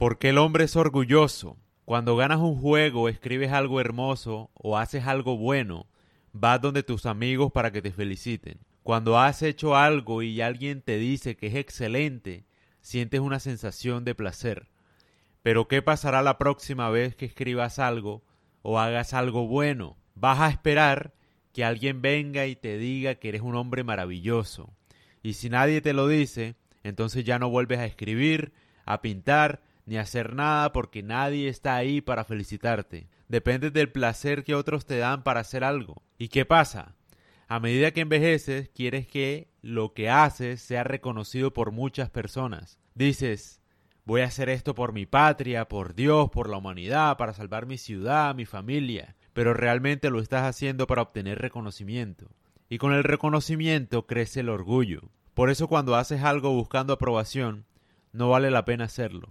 Porque el hombre es orgulloso. Cuando ganas un juego, escribes algo hermoso o haces algo bueno, vas donde tus amigos para que te feliciten. Cuando has hecho algo y alguien te dice que es excelente, sientes una sensación de placer. Pero ¿qué pasará la próxima vez que escribas algo o hagas algo bueno? Vas a esperar que alguien venga y te diga que eres un hombre maravilloso. Y si nadie te lo dice, entonces ya no vuelves a escribir, a pintar, ni hacer nada porque nadie está ahí para felicitarte. Depende del placer que otros te dan para hacer algo. ¿Y qué pasa? A medida que envejeces, quieres que lo que haces sea reconocido por muchas personas. Dices, voy a hacer esto por mi patria, por Dios, por la humanidad, para salvar mi ciudad, mi familia, pero realmente lo estás haciendo para obtener reconocimiento. Y con el reconocimiento crece el orgullo. Por eso cuando haces algo buscando aprobación, no vale la pena hacerlo.